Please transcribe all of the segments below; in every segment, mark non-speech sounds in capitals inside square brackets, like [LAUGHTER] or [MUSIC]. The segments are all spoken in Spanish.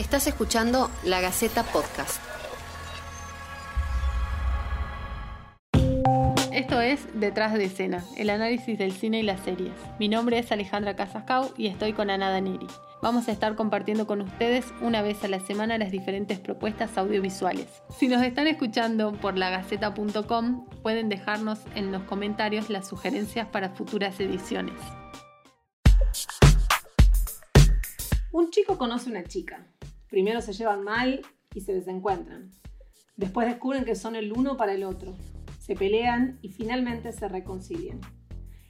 Estás escuchando La Gaceta Podcast. Esto es Detrás de Escena, el análisis del cine y las series. Mi nombre es Alejandra Casascau y estoy con Ana Daneri. Vamos a estar compartiendo con ustedes una vez a la semana las diferentes propuestas audiovisuales. Si nos están escuchando por lagaceta.com, pueden dejarnos en los comentarios las sugerencias para futuras ediciones. Un chico conoce una chica. Primero se llevan mal y se desencuentran. Después descubren que son el uno para el otro. Se pelean y finalmente se reconcilian.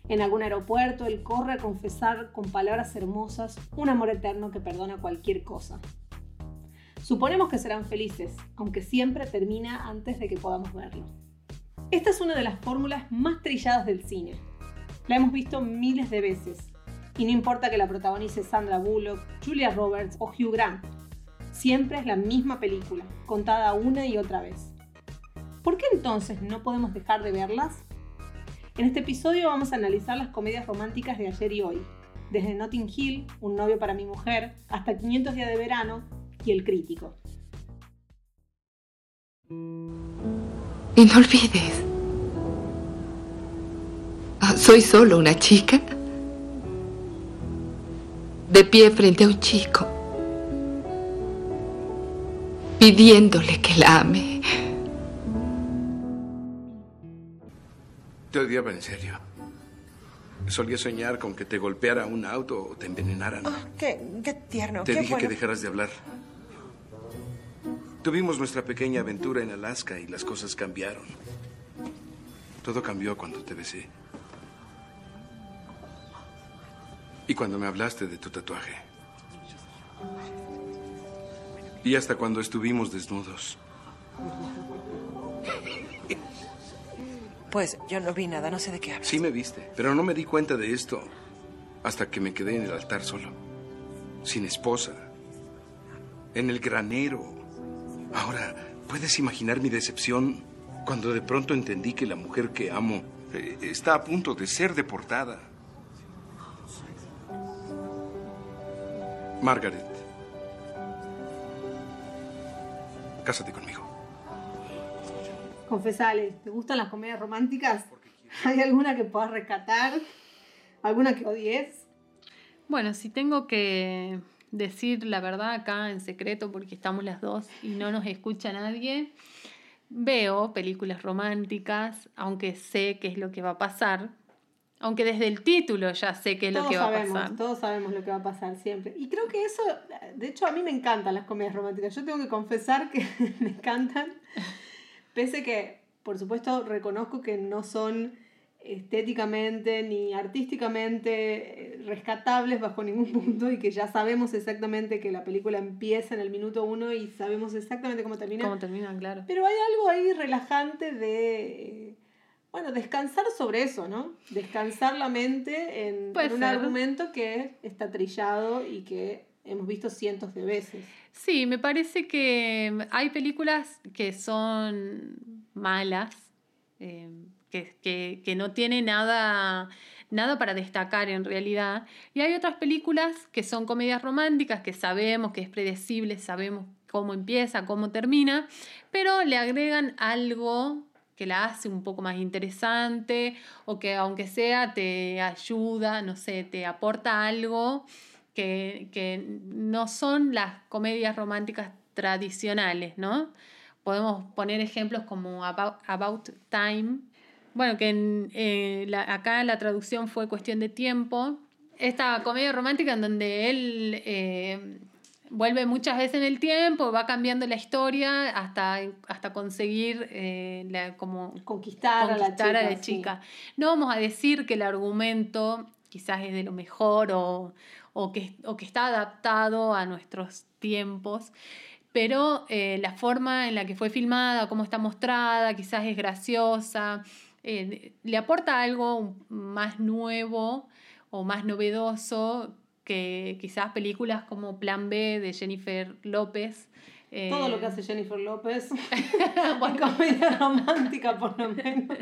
En algún aeropuerto, él corre a confesar con palabras hermosas un amor eterno que perdona cualquier cosa. Suponemos que serán felices, aunque siempre termina antes de que podamos verlo. Esta es una de las fórmulas más trilladas del cine. La hemos visto miles de veces, y no importa que la protagonice Sandra Bullock, Julia Roberts o Hugh Grant, siempre es la misma película, contada una y otra vez. ¿Por qué entonces no podemos dejar de verlas? En este episodio vamos a analizar las comedias románticas de ayer y hoy, desde Notting Hill, Un novio para mi mujer, hasta 500 días de verano y El crítico. Y no olvides, ah, soy solo una chica de pie frente a un chico, pidiéndole que la ame. Te odiaba en serio. Solía soñar con que te golpeara un auto o te envenenaran. Oh, qué, qué tierno. te qué dije bueno. que dejaras de hablar. Tuvimos nuestra pequeña aventura en Alaska y las cosas cambiaron. Todo cambió cuando te besé. Y cuando me hablaste de tu tatuaje. Y hasta cuando estuvimos desnudos. Pues yo no vi nada, no sé de qué hablas. Sí me viste, pero no me di cuenta de esto hasta que me quedé en el altar solo, sin esposa, en el granero. Ahora, ¿puedes imaginar mi decepción cuando de pronto entendí que la mujer que amo eh, está a punto de ser deportada? Margaret, cásate conmigo. Confesale, ¿te gustan las comedias románticas? [LAUGHS] ¿Hay alguna que puedas rescatar? ¿Alguna que odies? Bueno, si tengo que decir la verdad acá en secreto porque estamos las dos y no nos escucha nadie, veo películas románticas, aunque sé qué es lo que va a pasar, aunque desde el título ya sé qué es lo que va sabemos, a pasar. todos sabemos lo que va a pasar siempre. Y creo que eso, de hecho, a mí me encantan las comedias románticas. Yo tengo que confesar que [LAUGHS] me encantan, pese que, por supuesto, reconozco que no son estéticamente ni artísticamente eh, rescatables bajo ningún punto y que ya sabemos exactamente que la película empieza en el minuto uno y sabemos exactamente cómo termina. ¿Cómo terminan? Claro. Pero hay algo ahí relajante de, eh, bueno, descansar sobre eso, ¿no? Descansar la mente en, un argumento que está trillado y que hemos visto cientos de veces. Sí, me parece que hay películas que son malas, eh, que, que, que no tienen nada, nada para destacar en realidad, y hay otras películas que son comedias románticas, que sabemos que es predecible, sabemos cómo empieza, cómo termina, pero le agregan algo que la hace un poco más interesante o que aunque sea te ayuda, no sé, te aporta algo que, que no son las comedias románticas tradicionales, ¿no? Podemos poner ejemplos como About, About Time, bueno, que en, eh, la- acá la traducción fue cuestión de tiempo. Esta comedia romántica en donde él eh, vuelve muchas veces en el tiempo, va cambiando la historia hasta, hasta conseguir eh, la, como Conquistar, conquistar a a la la chica. sí. chica. No vamos a decir que el argumento quizás es de lo mejor o, o que, o que está adaptado a nuestros tiempos, pero eh, la forma en la que fue filmada, cómo está mostrada, quizás es graciosa, eh, le aporta algo más nuevo o más novedoso que quizás películas como Plan B de Jennifer López. eh, Todo lo que hace Jennifer López, [LAUGHS] en comedia romántica por lo menos,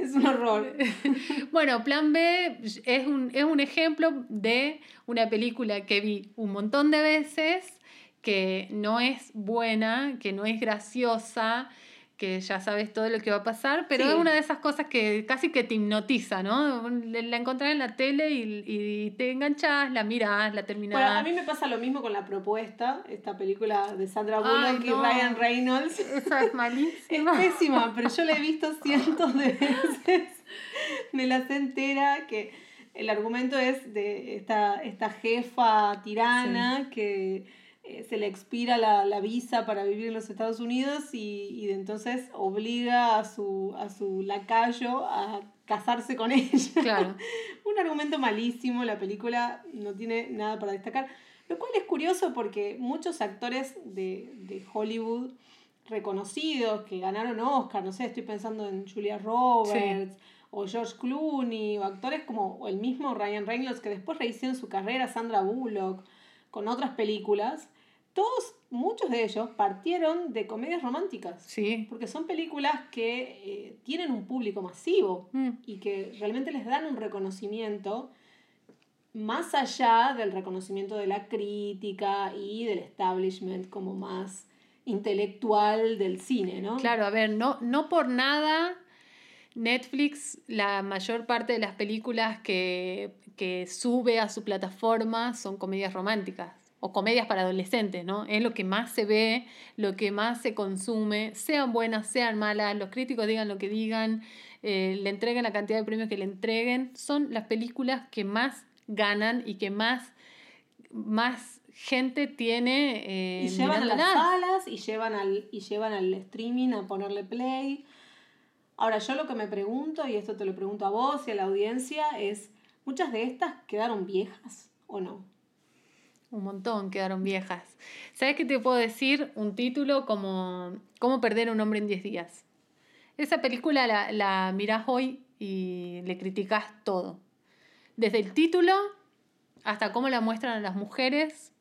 es un horror. [LAUGHS] Bueno, Plan B es un, es un ejemplo de una película que vi un montón de veces, que no es buena, que no es graciosa, que ya sabes todo lo que va a pasar, pero Sí. es una de esas cosas que casi que te hipnotiza, ¿no? La encontrás en la tele y, y te enganchas, la mirás, la terminás. Bueno, a mí me pasa lo mismo con La Propuesta, esta película de Sandra Ay, Bullock no. y Ryan Reynolds. Esa es Es malísima. pésima, pero yo la he visto cientos de veces. Me la sé entera que el argumento es de esta, esta jefa tirana que eh, se le expira la, la visa para vivir en los Estados Unidos y, y de entonces obliga a su, a su lacayo a casarse con [LAUGHS] ella. Claro. Un argumento malísimo, la película no tiene nada para destacar. Lo cual es curioso porque muchos actores de, de Hollywood reconocidos que ganaron Oscar, no sé, estoy pensando en Julia Roberts o George Clooney o actores como el mismo Ryan Reynolds que después rehicieron su carrera, Sandra Bullock, con otras películas, todos, muchos de ellos partieron de comedias románticas. Sí. Porque son películas que eh, tienen un público masivo Mm. y que realmente les dan un reconocimiento más allá del reconocimiento de la crítica y del establishment como más intelectual del cine, ¿no? Claro, a ver, no, no por nada Netflix, la mayor parte de las películas que, que sube a su plataforma son comedias románticas o comedias para adolescentes, ¿no? Es lo que más se ve, lo que más se consume, sean buenas, sean malas, los críticos digan lo que digan, eh, le entreguen la cantidad de premios que le entreguen, son las películas que más ganan y que más, más gente tiene eh, y llevan a las salas y llevan al, y llevan al streaming a ponerle play. Ahora, yo lo que me pregunto, y esto te lo pregunto a vos y a la audiencia, es, ¿muchas de estas quedaron viejas o no? Un montón quedaron viejas. ¿Sabes qué te puedo decir? Un título como ¿Cómo perder a un hombre en 10 días? Esa película la, la mirás hoy y le criticás todo. Desde el título hasta cómo la muestran a las mujeres.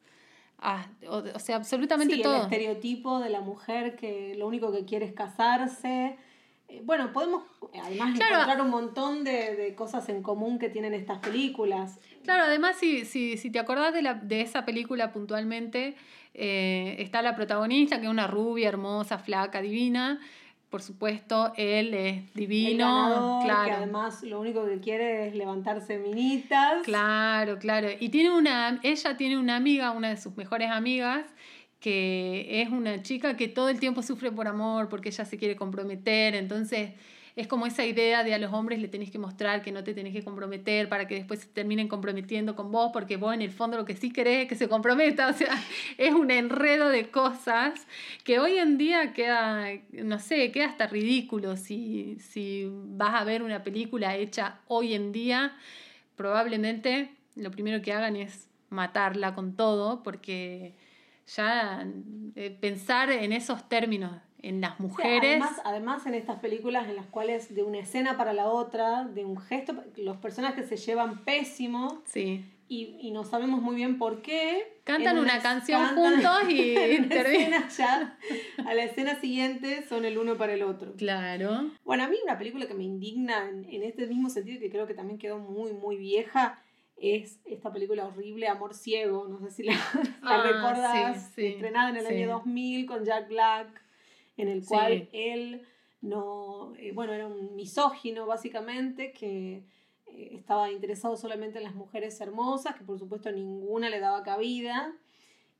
ah, o, o sea, absolutamente sí, el todo. estereotipo de la mujer que lo único que quiere es casarse. Eh, Bueno, podemos además Claro. encontrar un montón de, de cosas en común que tienen estas películas. Claro, además, si, si, si te acordás de, la, de esa película puntualmente, eh, está la protagonista, que es una rubia, hermosa, flaca, divina. Por supuesto, él es El divino. ganador, que claro. además lo único que quiere es levantarse minitas. Claro, claro. Y tiene una, ella tiene una amiga, una de sus mejores amigas, que es una chica que todo el tiempo sufre por amor, porque ella se quiere comprometer. Entonces, es como esa idea de a los hombres le tenés que mostrar que no te tenés que comprometer para que después se terminen comprometiendo con vos, porque vos en el fondo lo que sí querés es que se comprometa. [LAUGHS] O sea, es un enredo de cosas que hoy en día queda, no sé, queda hasta ridículo si, si vas a ver una película hecha hoy en día probablemente lo primero que hagan es matarla con todo, porque ya eh, pensar en esos términos, en las O sea, mujeres, además, además en estas películas en las cuales de una escena para la otra, de un gesto, los personajes se llevan pésimo sí, y, y no sabemos muy bien por qué. Cantan una canción cantan- juntos y [LAUGHS] en una terminan. escena ya, a la escena siguiente son el uno para el otro. claro, Bueno, a mí una película que me indigna en, en este mismo sentido que creo que también quedó muy, muy vieja es esta película horrible, Amor Ciego. No sé si la, la Ah, recordás, sí, sí, estrenada en el sí. año 2000 con Jack Black, en el cual Sí. él no, eh, bueno, era un misógino básicamente que eh, estaba interesado solamente en las mujeres hermosas, que por supuesto ninguna le daba cabida.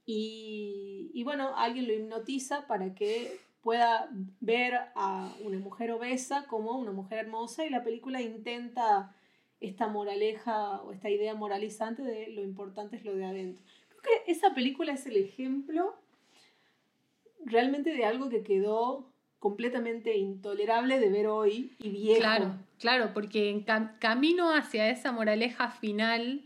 Y, y bueno, alguien lo hipnotiza para que pueda ver a una mujer obesa como una mujer hermosa y la película intenta esta moraleja o esta idea moralizante de lo importante es lo de adentro. Creo que esa película es el ejemplo realmente de algo que quedó completamente intolerable de ver hoy y viejo. claro, claro, porque en cam- camino hacia esa moraleja final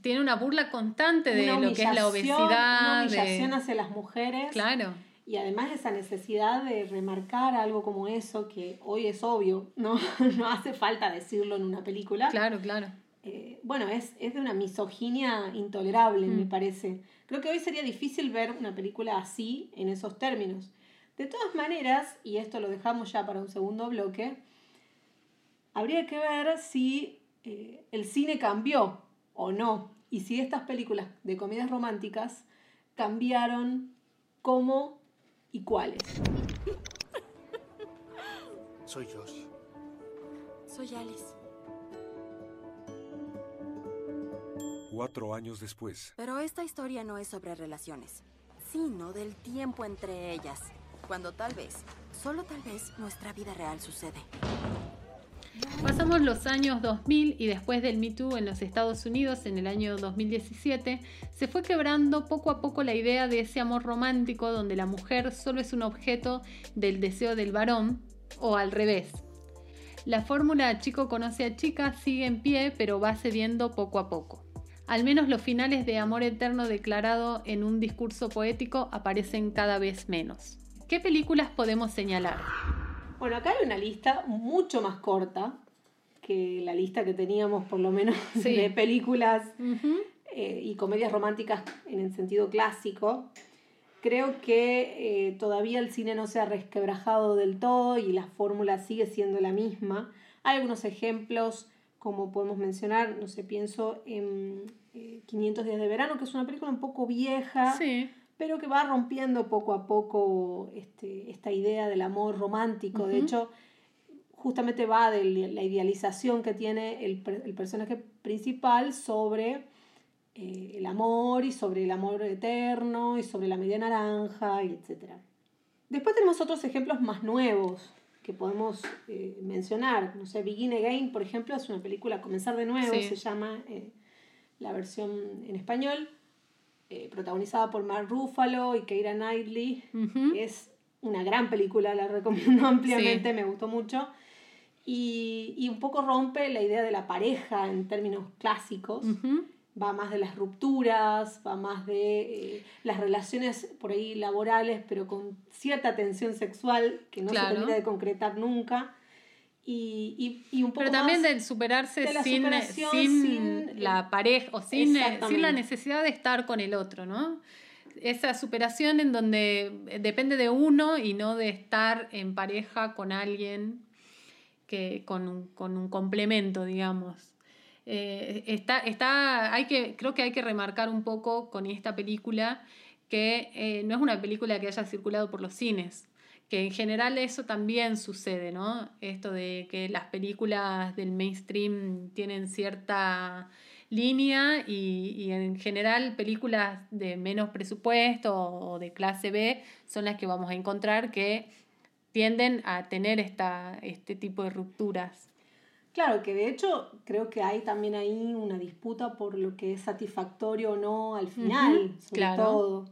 tiene una burla constante de lo que es la obesidad. Una de- humillación hacia las mujeres. Claro, Y además esa necesidad de remarcar algo como eso, que hoy es obvio, no, [LAUGHS] no hace falta decirlo en una película. claro, claro. Eh, bueno, es, es de una misoginia intolerable, me Mm. parece. Creo que hoy sería difícil ver una película así, en esos términos. De todas maneras, y esto lo dejamos ya para un segundo bloque, habría que ver si eh, el cine cambió o no, y si estas películas de comedias románticas cambiaron, cómo y cuáles. Soy Josh. Soy Alice. Cuatro años después. Pero esta historia no es sobre relaciones, sino del tiempo entre ellas. Cuando tal vez, solo tal vez, nuestra vida real sucede. Pasamos los años 2000 y después del Me Too en los Estados Unidos en el año 2017, se fue quebrando poco a poco la idea de ese amor romántico donde la mujer solo es un objeto del deseo del varón o al revés. La fórmula chico conoce a chica sigue en pie pero va cediendo poco a poco. Al menos los finales de amor eterno declarado en un discurso poético aparecen cada vez menos. ¿Qué películas podemos señalar? Bueno, acá hay una lista mucho más corta que la lista que teníamos, por lo menos, [LAUGHS] Sí. de películas eh, y comedias románticas en el sentido clásico. Creo que eh, todavía el cine no se ha resquebrajado del todo y la fórmula sigue siendo la misma. Hay algunos ejemplos, como podemos mencionar, no sé, pienso en eh, 500 días de verano, que es una película un poco vieja, Sí, pero que va rompiendo poco a poco este, esta idea del amor romántico. De hecho, justamente va de la idealización que tiene el, el personaje principal sobre eh, el amor y sobre el amor eterno y sobre la media naranja y etc. Después tenemos otros ejemplos más nuevos que podemos eh, mencionar. No sé, Begin Again, por ejemplo, es una película Comenzar de nuevo, Sí. se llama eh, la versión en español, eh, protagonizada por Mark Ruffalo y Keira Knightley. Es una gran película, la recomiendo [LAUGHS] ampliamente, Sí. me gustó mucho. Y, y un poco rompe la idea de la pareja en términos clásicos. Va más de las rupturas, va más de eh, las relaciones por ahí laborales, pero con cierta tensión sexual que no Claro. se termina de concretar nunca. Y, y, y un poco Pero también más de superarse de sin, sin sin, la pareja o sin, sin la necesidad de estar con el otro, ¿no? Esa superación en donde depende de uno y no de estar en pareja con alguien que con con un complemento, digamos. Eh, está, está, hay que, creo que hay que remarcar un poco con esta película que eh, no es una película que haya circulado por los cines, que en general eso también sucede, ¿no? Esto de que las películas del mainstream tienen cierta línea y, y en general películas de menos presupuesto o de clase B son las que vamos a encontrar que tienden a tener esta, este tipo de rupturas. Claro, que de hecho creo que hay también ahí una disputa por lo que es satisfactorio o no al final, sobre claro. todo.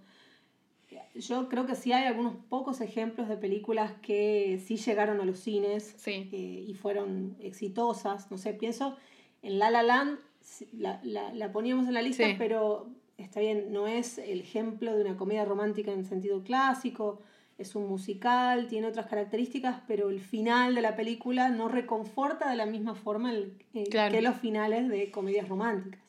Yo creo que sí hay algunos pocos ejemplos de películas que sí llegaron a los cines Sí. eh, y fueron exitosas. No sé, pienso en La La Land, la, la- la poníamos en la lista, Sí. pero está bien, no es el ejemplo de una comedia romántica en sentido clásico, es un musical, tiene otras características, pero el final de la película no reconforta de la misma forma el- eh, Claro. que los finales de comedias románticas.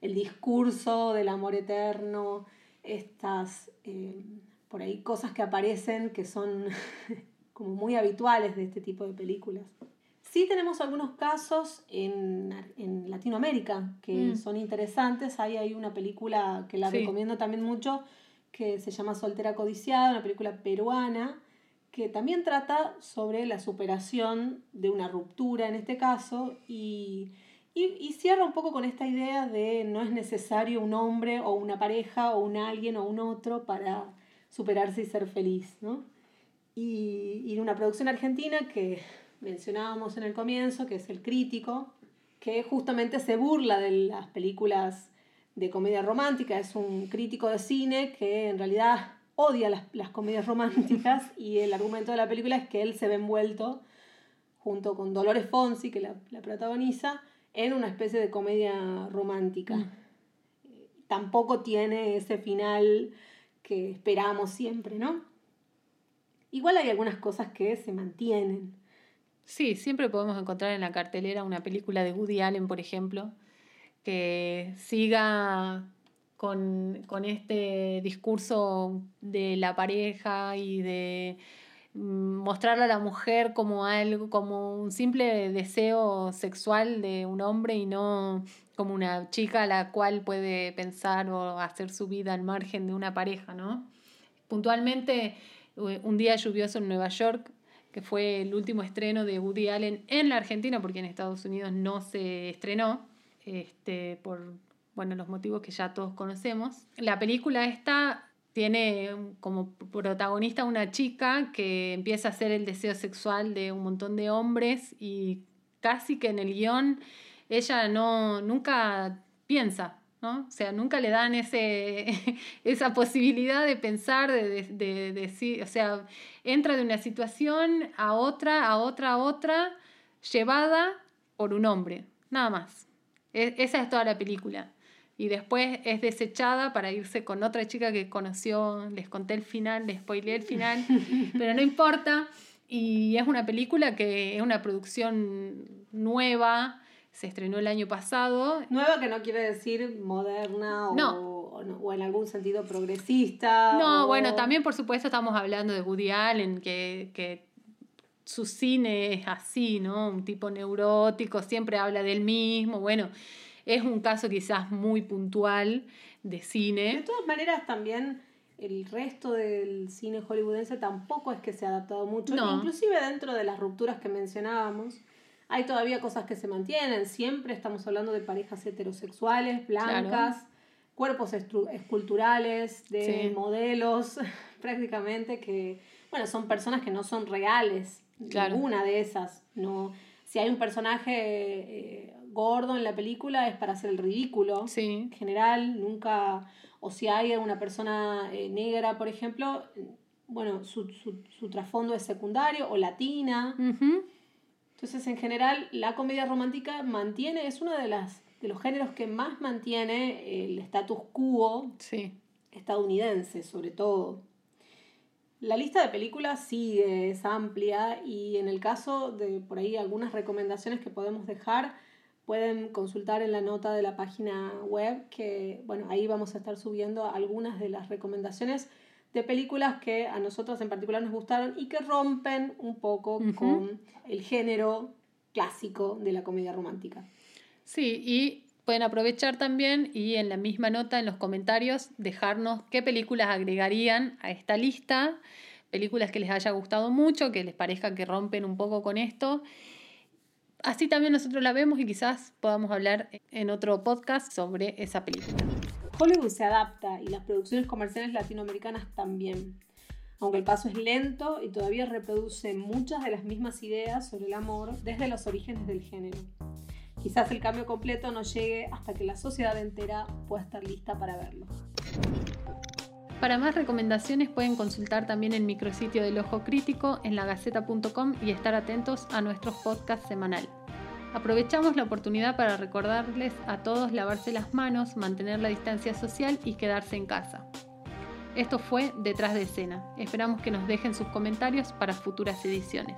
El discurso del amor eterno, estas, eh, por ahí, cosas que aparecen que son [LAUGHS] como muy habituales de este tipo de películas. Sí tenemos algunos casos en, en Latinoamérica que Mm. son interesantes. Ahí hay una película que la Sí. recomiendo también mucho, que se llama Soltera Codiciada, una película peruana, que también trata sobre la superación de una ruptura en este caso y, y, cierra un poco con esta idea de no es necesario un hombre o una pareja o un alguien o un otro para superarse y ser feliz, ¿no? Y, y una producción argentina que mencionábamos en el comienzo, que es El Crítico, que justamente se burla de las películas de comedia romántica, es un crítico de cine que en realidad odia las, las comedias románticas y el argumento de la película es que él se ve envuelto junto con Dolores Fonsi, que la, la protagoniza, en una especie de comedia romántica. Mm. Tampoco tiene ese final que esperamos siempre, ¿no? Igual hay algunas cosas que se mantienen. Sí, siempre podemos encontrar en la cartelera una película de Woody Allen, por ejemplo, que siga con, con este discurso de la pareja y de mm, mostrarle a la mujer como algo, como un simple deseo sexual de un hombre y no como una chica a la cual puede pensar o hacer su vida al margen de una pareja, ¿no? Puntualmente, eh, un día lluvioso en Nueva York, que fue el último estreno de Woody Allen en la Argentina, porque en Estados Unidos no se estrenó, este, por bueno, los motivos que ya todos conocemos. La película esta tiene como protagonista una chica que empieza a ser el deseo sexual de un montón de hombres y casi que en el guion ella no, nunca piensa, ¿no? O sea, nunca le dan ese, [LAUGHS] esa posibilidad de pensar, de, de, decir, o sea, entra de una situación a otra, a otra, a otra, llevada por un hombre, nada más. E, esa es toda la película y después es desechada para irse con otra chica que conoció, les conté el final, les spoileé el final, [LAUGHS] pero no importa. Y es una película que es una producción nueva, se estrenó el año pasado. Nueva que no quiere decir moderna o, o, en algún sentido progresista. No, bueno, también por supuesto estamos hablando de Woody Allen, que, que su cine es así, ¿no? Un tipo neurótico, siempre habla del mismo, bueno es un caso quizás muy puntual de cine. De todas maneras, también el resto del cine hollywoodense tampoco es que se ha adaptado mucho. Inclusive dentro de las rupturas que mencionábamos, hay todavía cosas que se mantienen. Siempre estamos hablando de parejas heterosexuales, blancas, cuerpos esculturales, de modelos [LAUGHS] prácticamente que, bueno, son personas que no son reales. Ninguna de esas. No, si hay un personaje eh, gordo en la película es para hacer el ridículo. En general, nunca. O si hay una persona eh, negra, por ejemplo, bueno, su, trasfondo es secundario o latina. Entonces, en general, la comedia romántica mantiene, es uno de, las, de los géneros que más mantiene el status quo estadounidense, sobre todo. La lista de películas sigue, es amplia y en el caso de por ahí algunas recomendaciones que podemos dejar, pueden consultar en la nota de la página web, que bueno, ahí vamos a estar subiendo algunas de las recomendaciones de películas que a nosotros en particular nos gustaron y que rompen un poco con el género clásico de la comedia romántica. Sí, y pueden aprovechar también y en la misma nota, en los comentarios, dejarnos qué películas agregarían a esta lista, películas que les haya gustado mucho, que les parezca que rompen un poco con esto Así también nosotros la vemos y quizás podamos hablar en otro podcast sobre esa película. Hollywood se adapta y las producciones comerciales latinoamericanas también. Aunque el paso es lento y todavía reproduce muchas de las mismas ideas sobre el amor desde los orígenes del género. Quizás el cambio completo no llegue hasta que la sociedad entera pueda estar lista para verlo. Para más recomendaciones pueden consultar también el micrositio del Ojo Crítico en lagaceta.com y estar atentos a nuestros podcasts semanal. Aprovechamos la oportunidad para recordarles a todos lavarse las manos, mantener la distancia social y quedarse en casa. Esto fue Detrás de escena. Esperamos que nos dejen sus comentarios para futuras ediciones.